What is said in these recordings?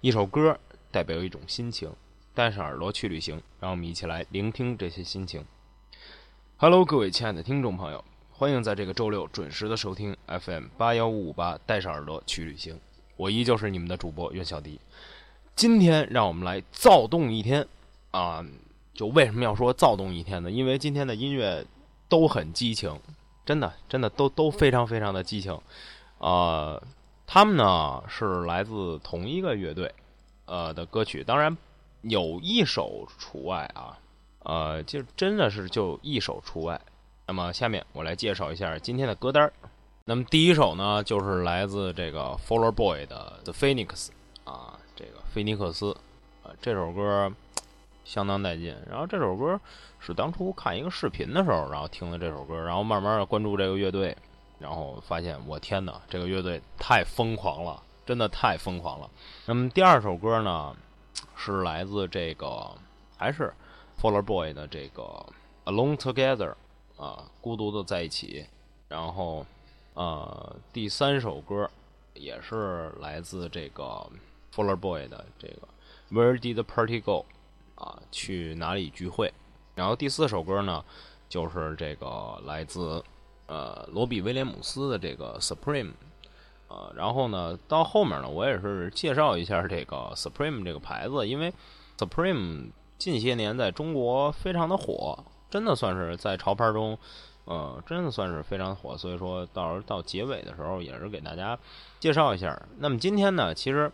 一首歌代表一种心情，带上耳朵去旅行，让我们一起来聆听这些心情。Hello，各位亲爱的听众朋友，欢迎在这个周六准时的收听 FM 八幺五五八，带上耳朵去旅行。我依旧是你们的主播袁小迪。今天让我们来躁动一天啊！就为什么要说躁动一天呢？因为今天的音乐都很激情，真的，真的都都非常非常的激情。呃，他们呢是来自同一个乐队，呃的歌曲，当然有一首除外啊。呃，就真的是就一首除外。那么下面我来介绍一下今天的歌单那么第一首呢，就是来自这个 Faller Boy 的 The Phoenix 啊，这个菲尼克斯啊，这首歌相当带劲。然后这首歌是当初看一个视频的时候，然后听的这首歌，然后慢慢的关注这个乐队，然后发现我天哪，这个乐队太疯狂了，真的太疯狂了。那么第二首歌呢，是来自这个还是。Fuller Boy 的这个 Alone Together 啊，孤独的在一起。然后，呃，第三首歌也是来自这个 Fuller Boy 的这个 Where Did the Party Go 啊，去哪里聚会？然后第四首歌呢，就是这个来自呃罗比威廉姆斯的这个 Supreme 啊。然后呢，到后面呢，我也是介绍一下这个 Supreme 这个牌子，因为 Supreme。近些年在中国非常的火，真的算是在潮牌中，呃，真的算是非常火。所以说到时候到结尾的时候，也是给大家介绍一下。那么今天呢，其实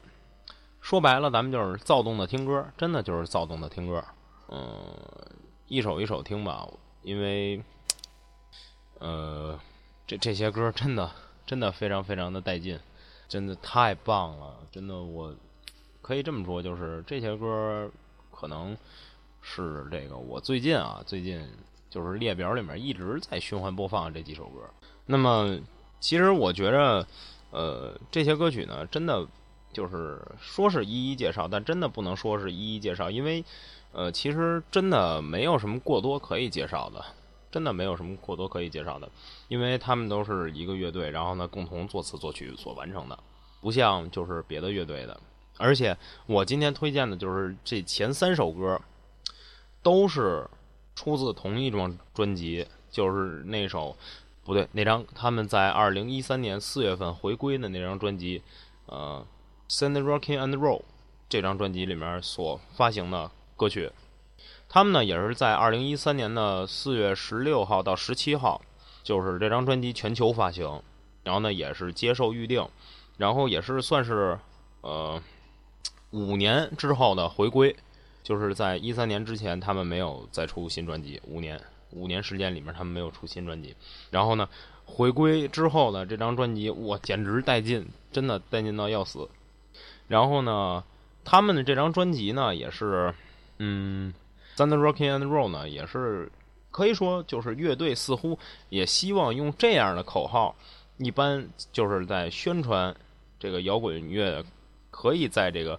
说白了，咱们就是躁动的听歌，真的就是躁动的听歌。嗯，一首一首听吧，因为，呃，这这些歌真的真的非常非常的带劲，真的太棒了，真的我可以这么说，就是这些歌。可能是这个，我最近啊，最近就是列表里面一直在循环播放这几首歌。那么，其实我觉着，呃，这些歌曲呢，真的就是说是一一介绍，但真的不能说是一一介绍，因为，呃，其实真的没有什么过多可以介绍的，真的没有什么过多可以介绍的，因为他们都是一个乐队，然后呢，共同作词作曲所完成的，不像就是别的乐队的。而且我今天推荐的就是这前三首歌，都是出自同一张专辑，就是那首不对，那张他们在二零一三年四月份回归的那张专辑，呃，《Send Rockin' and Roll》这张专辑里面所发行的歌曲。他们呢也是在二零一三年的四月十六号到十七号，就是这张专辑全球发行，然后呢也是接受预定，然后也是算是呃。五年之后的回归，就是在一三年之前，他们没有再出新专辑。五年，五年时间里面，他们没有出新专辑。然后呢，回归之后的这张专辑，哇，简直带劲，真的带劲到要死。然后呢，他们的这张专辑呢，也是，嗯，《Thunder Rocking and Roll》呢，也是可以说，就是乐队似乎也希望用这样的口号，一般就是在宣传这个摇滚乐可以在这个。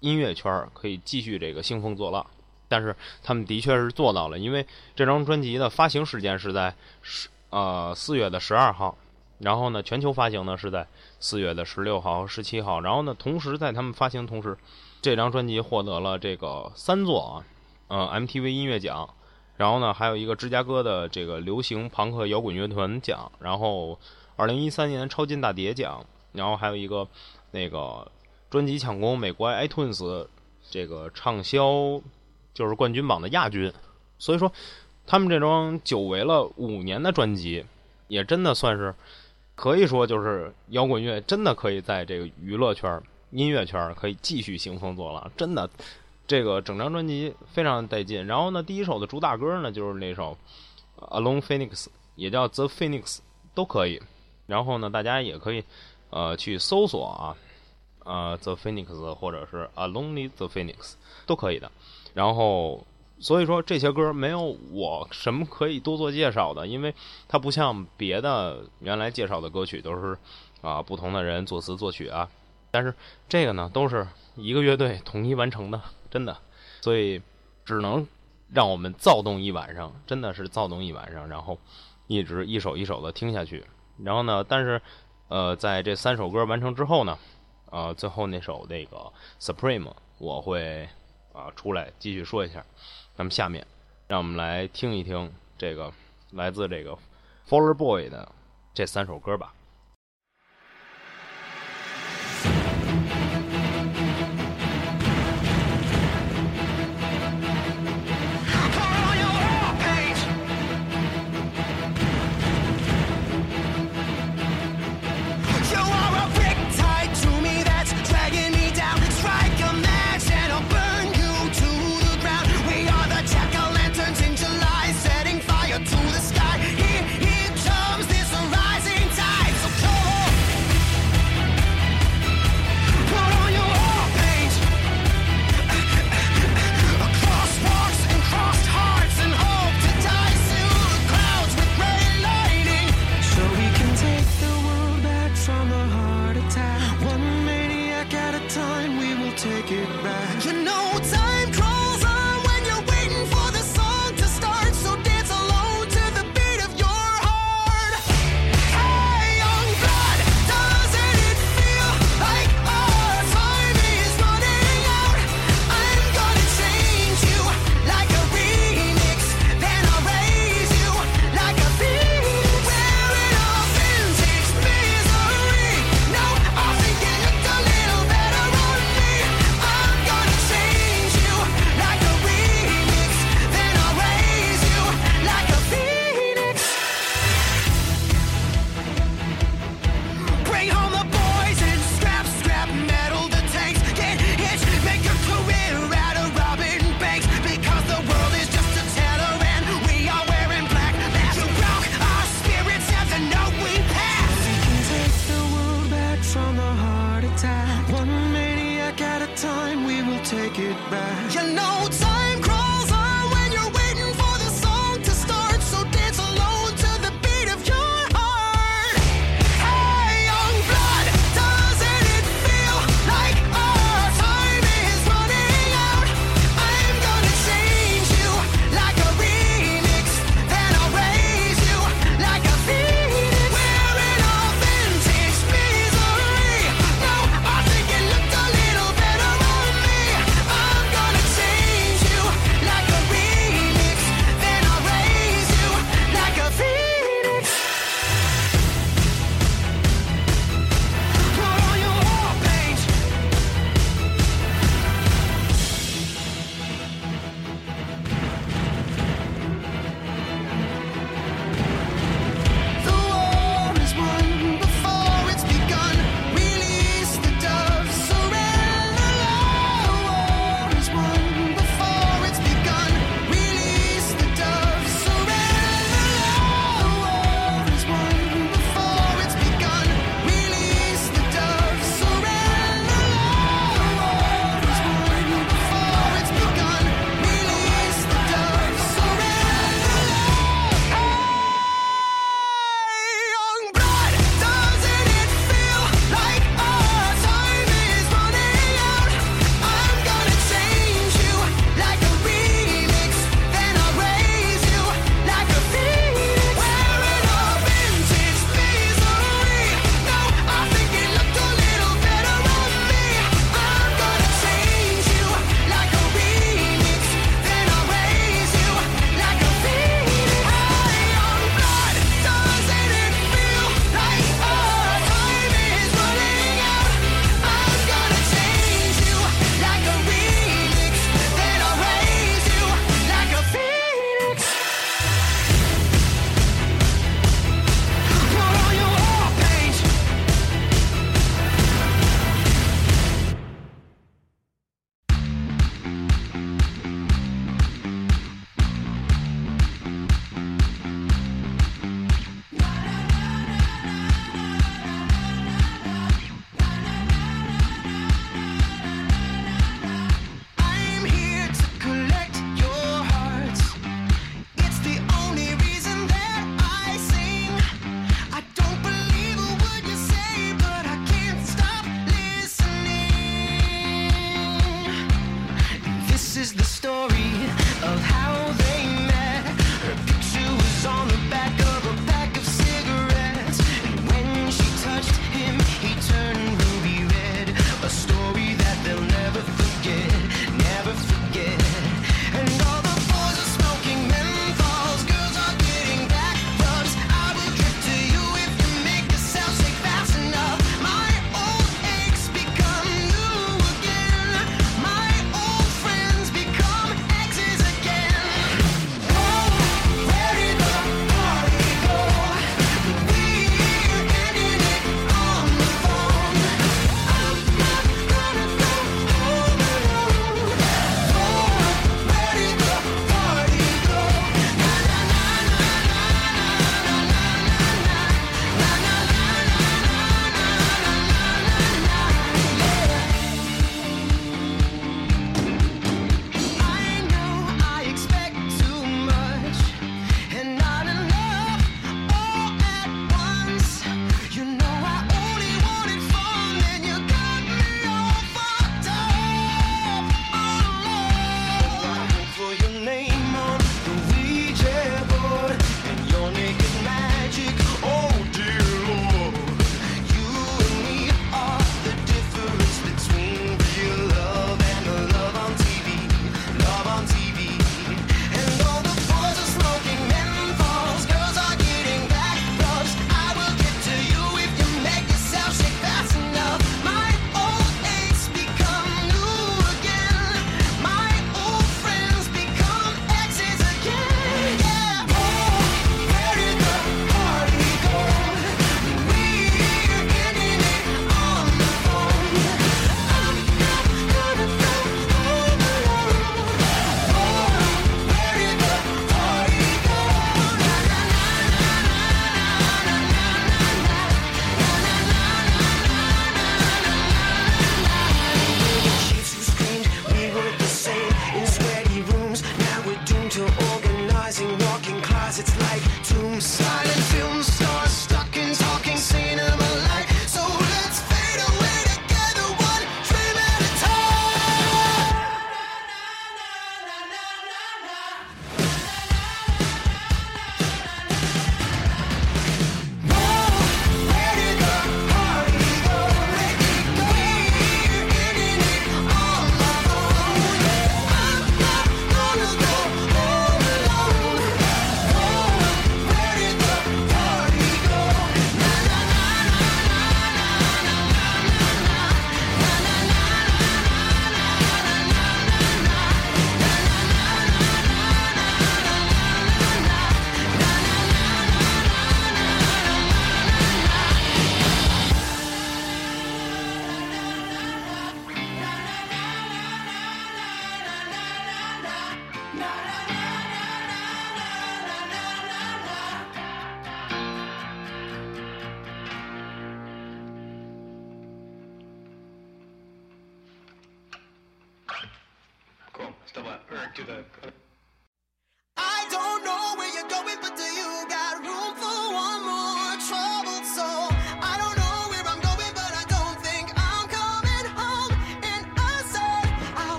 音乐圈可以继续这个兴风作浪，但是他们的确是做到了，因为这张专辑的发行时间是在十呃四月的十二号，然后呢全球发行呢是在四月的十六号和十七号，然后呢同时在他们发行同时，这张专辑获得了这个三座啊呃 MTV 音乐奖，然后呢还有一个芝加哥的这个流行朋克摇滚乐团奖，然后二零一三年超金大碟奖，然后还有一个那个。专辑抢攻美国 iTunes 这个畅销就是冠军榜的亚军，所以说他们这张久违了五年的专辑，也真的算是可以说就是摇滚乐真的可以在这个娱乐圈、音乐圈可以继续兴风作浪，真的这个整张专辑非常带劲。然后呢，第一首的主打歌呢就是那首 Alone Phoenix，也叫 The Phoenix 都可以。然后呢，大家也可以呃去搜索啊。呃，The Phoenix 或者是 A Lonely The Phoenix 都可以的。然后，所以说这些歌没有我什么可以多做介绍的，因为它不像别的原来介绍的歌曲都是啊不同的人作词作曲啊。但是这个呢，都是一个乐队统一完成的，真的，所以只能让我们躁动一晚上，真的是躁动一晚上，然后一直一首一首的听下去。然后呢，但是呃，在这三首歌完成之后呢，啊，最后那首那个《Supreme》，我会啊出来继续说一下。那么下面，让我们来听一听这个来自这个《Faller Boy》的这三首歌吧。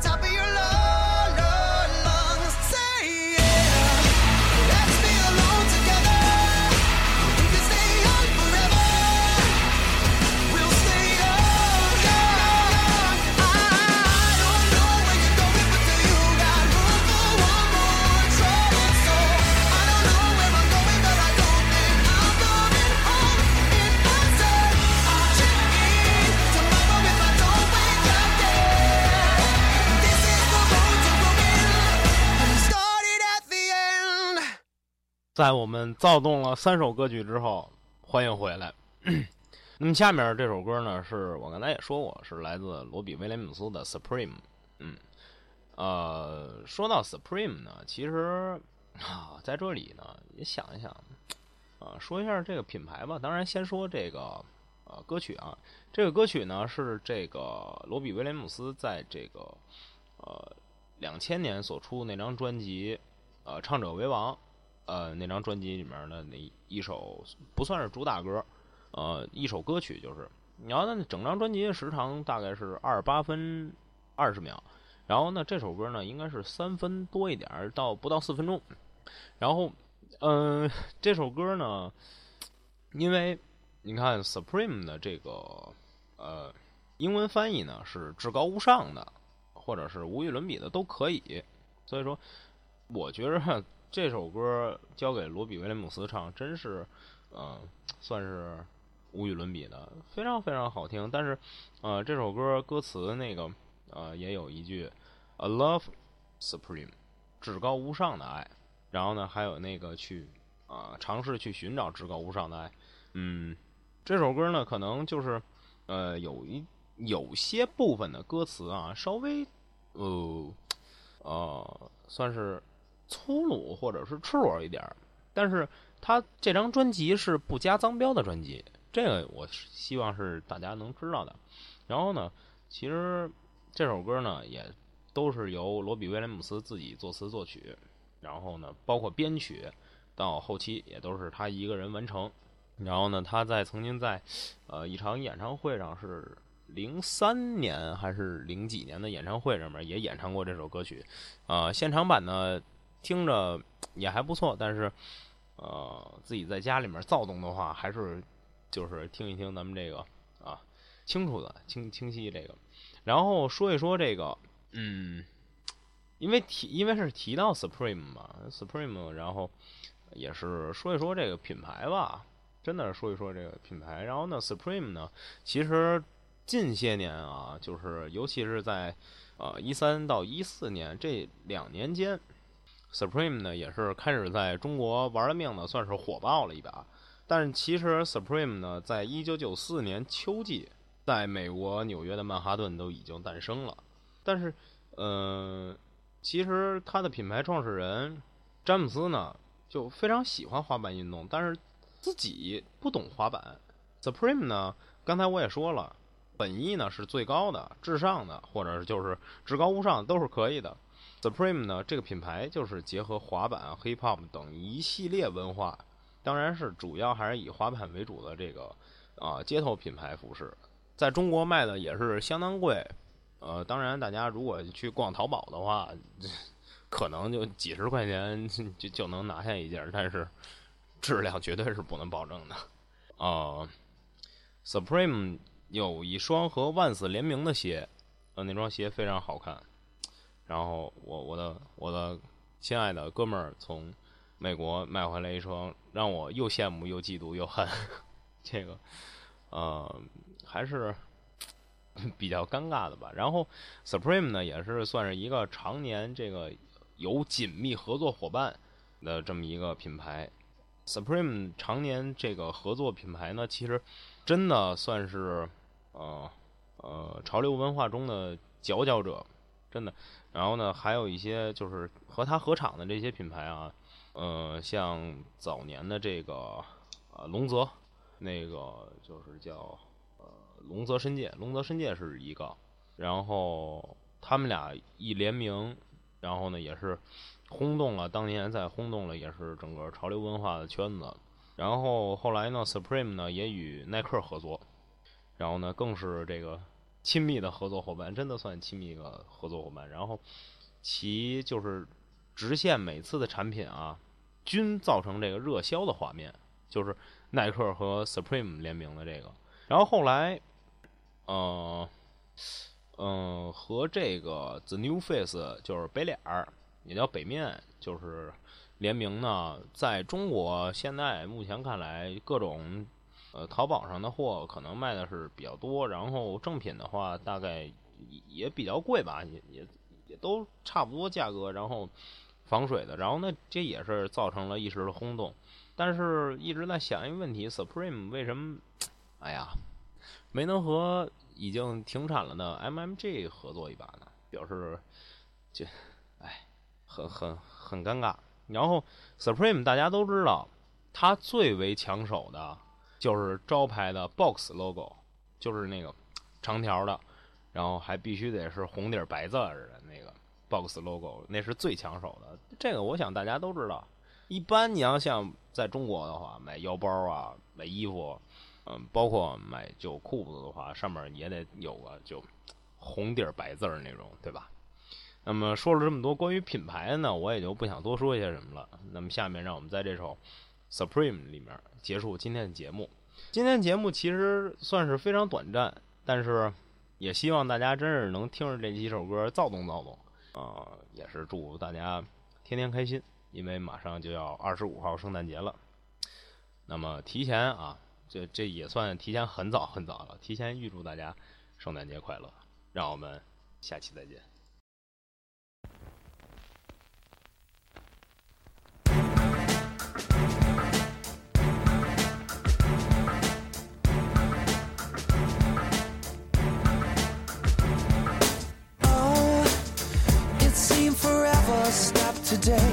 Top of your lung- 在我们躁动了三首歌曲之后，欢迎回来。那么下面这首歌呢，是我刚才也说过，是来自罗比威廉姆斯的《Supreme》。嗯，呃，说到 Supreme 呢，其实啊，在这里呢也想一想，啊，说一下这个品牌吧。当然，先说这个呃歌曲啊，这个歌曲呢是这个罗比威廉姆斯在这个呃两千年所出那张专辑呃《唱者为王》呃那张专辑里面的那一首不算是主打歌，呃一首歌曲就是。然后呢，整张专辑时长大概是二十八分二十秒，然后呢，这首歌呢应该是三分多一点，到不到四分钟。然后，嗯、这首歌呢，因为你看 Supreme 的这个呃英文翻译呢是至高无上的，或者是无与伦比的都可以。所以说，我觉着这首歌交给罗比威廉姆斯唱，真是，呃，算是无与伦比的，非常非常好听。但是，呃，这首歌歌词那个，呃，也有一句 “a love supreme”，至高无上的爱。然后呢，还有那个去啊、尝试去寻找至高无上的爱。嗯，这首歌呢，可能就是呃，有一有些部分的歌词啊，稍微呃呃，算是粗鲁或者是赤裸一点儿，但是他这张专辑是不加脏标的专辑，这个我希望是大家能知道的。然后呢，其实这首歌呢也都是由罗比威廉姆斯自己作词作曲，然后呢，包括编曲到后期也都是他一个人完成。然后呢，他在曾经在呃一场演唱会上是零三年还是零几年的演唱会上面也演唱过这首歌曲，呃，现场版呢听着也还不错，但是呃自己在家里面躁动的话，还是就是听一听咱们这个啊清楚的清清晰这个，然后说一说这个嗯，因为提因为是提到 Supreme 嘛，Supreme，然后也是说一说这个品牌吧。真的是说一说这个品牌，然后呢，Supreme 呢，其实近些年啊，就是尤其是在呃一三到一四年这两年间，Supreme 呢也是开始在中国玩了命的，算是火爆了一把。但是其实 Supreme 呢，在一九九四年秋季，在美国纽约的曼哈顿都已经诞生了。但是，呃，其实它的品牌创始人詹姆斯呢，就非常喜欢滑板运动，但是自己不懂滑板，Supreme 呢？刚才我也说了，本意呢是最高的、至上的，或者就是至高无上都是可以的。Supreme 呢这个品牌就是结合滑板、Hip Hop 等一系列文化，当然是主要还是以滑板为主的这个啊街头品牌服饰，在中国卖的也是相当贵。呃，当然大家如果去逛淘宝的话，可能就几十块钱就就能拿下一件，但是。质量绝对是不能保证的，啊，Supreme 有一双和万斯联名的鞋，呃，那双鞋非常好看。然后我我的我的亲爱的哥们儿从美国买回来一双，让我又羡慕又嫉妒又恨。这个，呃，还是比较尴尬的吧。然后 Supreme 呢，也是算是一个常年这个有紧密合作伙伴的这么一个品牌。Supreme 常年这个合作品牌呢，其实真的算是呃呃潮流文化中的佼佼者，真的。然后呢，还有一些就是和他合厂的这些品牌啊，呃，像早年的这个呃龙泽，那个就是叫呃龙泽深界，龙泽深界是一个，然后他们俩一联名，然后呢也是。轰动了，当年在轰动了，也是整个潮流文化的圈子。然后后来呢，Supreme 呢也与耐克合作，然后呢更是这个亲密的合作伙伴，真的算亲密的合作伙伴。然后其就是直线每次的产品啊，均造成这个热销的画面，就是耐克和 Supreme 联名的这个。然后后来，呃，嗯，和这个 The New Face 就是北脸儿。也叫北面，就是联名呢。在中国，现在目前看来，各种呃淘宝上的货可能卖的是比较多，然后正品的话大概也比较贵吧，也也也都差不多价格。然后防水的，然后呢，这也是造成了一时的轰动。但是一直在想一个问题：Supreme 为什么哎呀没能和已经停产了的 MMG 合作一把呢？表示这哎。很很很尴尬。然后，Supreme 大家都知道，它最为抢手的就是招牌的 Box logo，就是那个长条的，然后还必须得是红底白字似的那个 Box logo，那是最抢手的。这个我想大家都知道。一般你要像在中国的话，买腰包啊、买衣服，嗯，包括买就裤子的话，上面也得有个就红底白字那种，对吧？那么说了这么多关于品牌呢，我也就不想多说些什么了。那么下面让我们在这首《Supreme》里面结束今天的节目。今天节目其实算是非常短暂，但是也希望大家真是能听着这几首歌躁动躁动啊！也是祝大家天天开心，因为马上就要二十五号圣诞节了。那么提前啊，这这也算提前很早很早了，提前预祝大家圣诞节快乐。让我们下期再见。Day.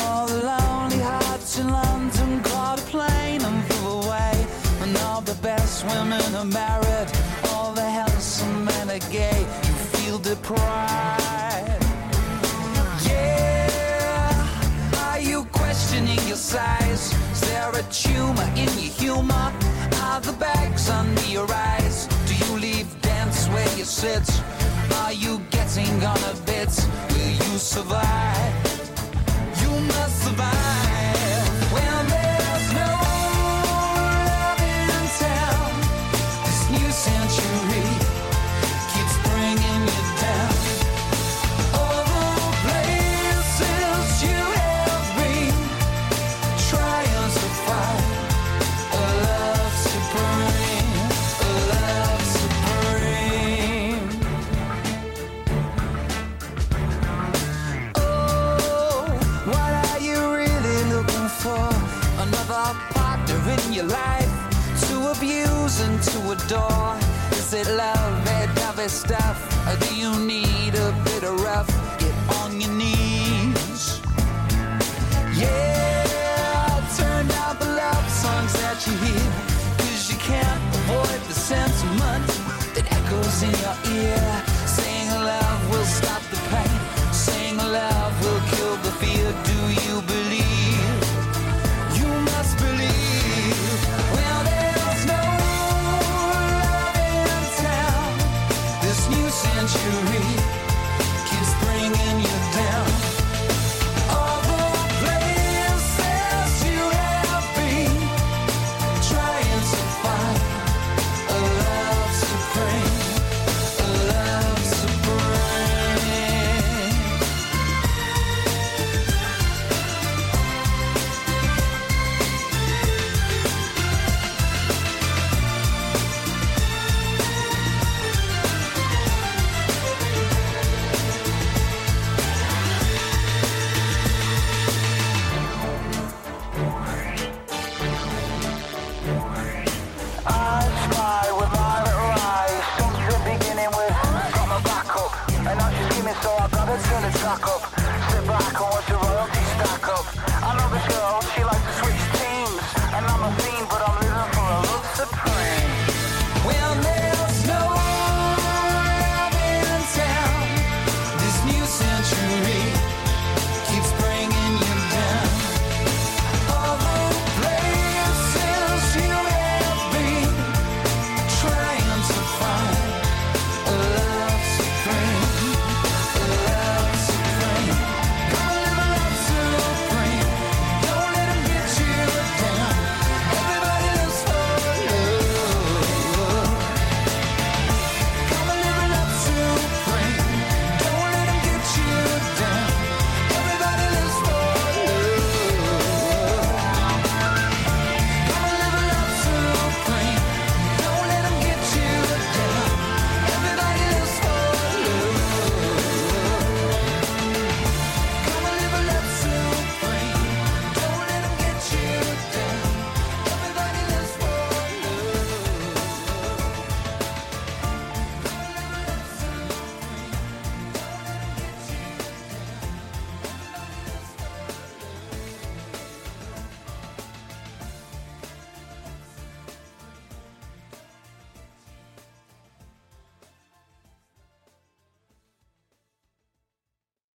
All the lonely hearts in London caught a plane and flew away. And all the best women are married, all the handsome men are gay. You feel deprived. Yeah, are you questioning your size? Is there a tumor in your humor? Are the bags under your eyes? Do you leave dance where you sit? Are you getting on a bit? Will you survive? uma semana.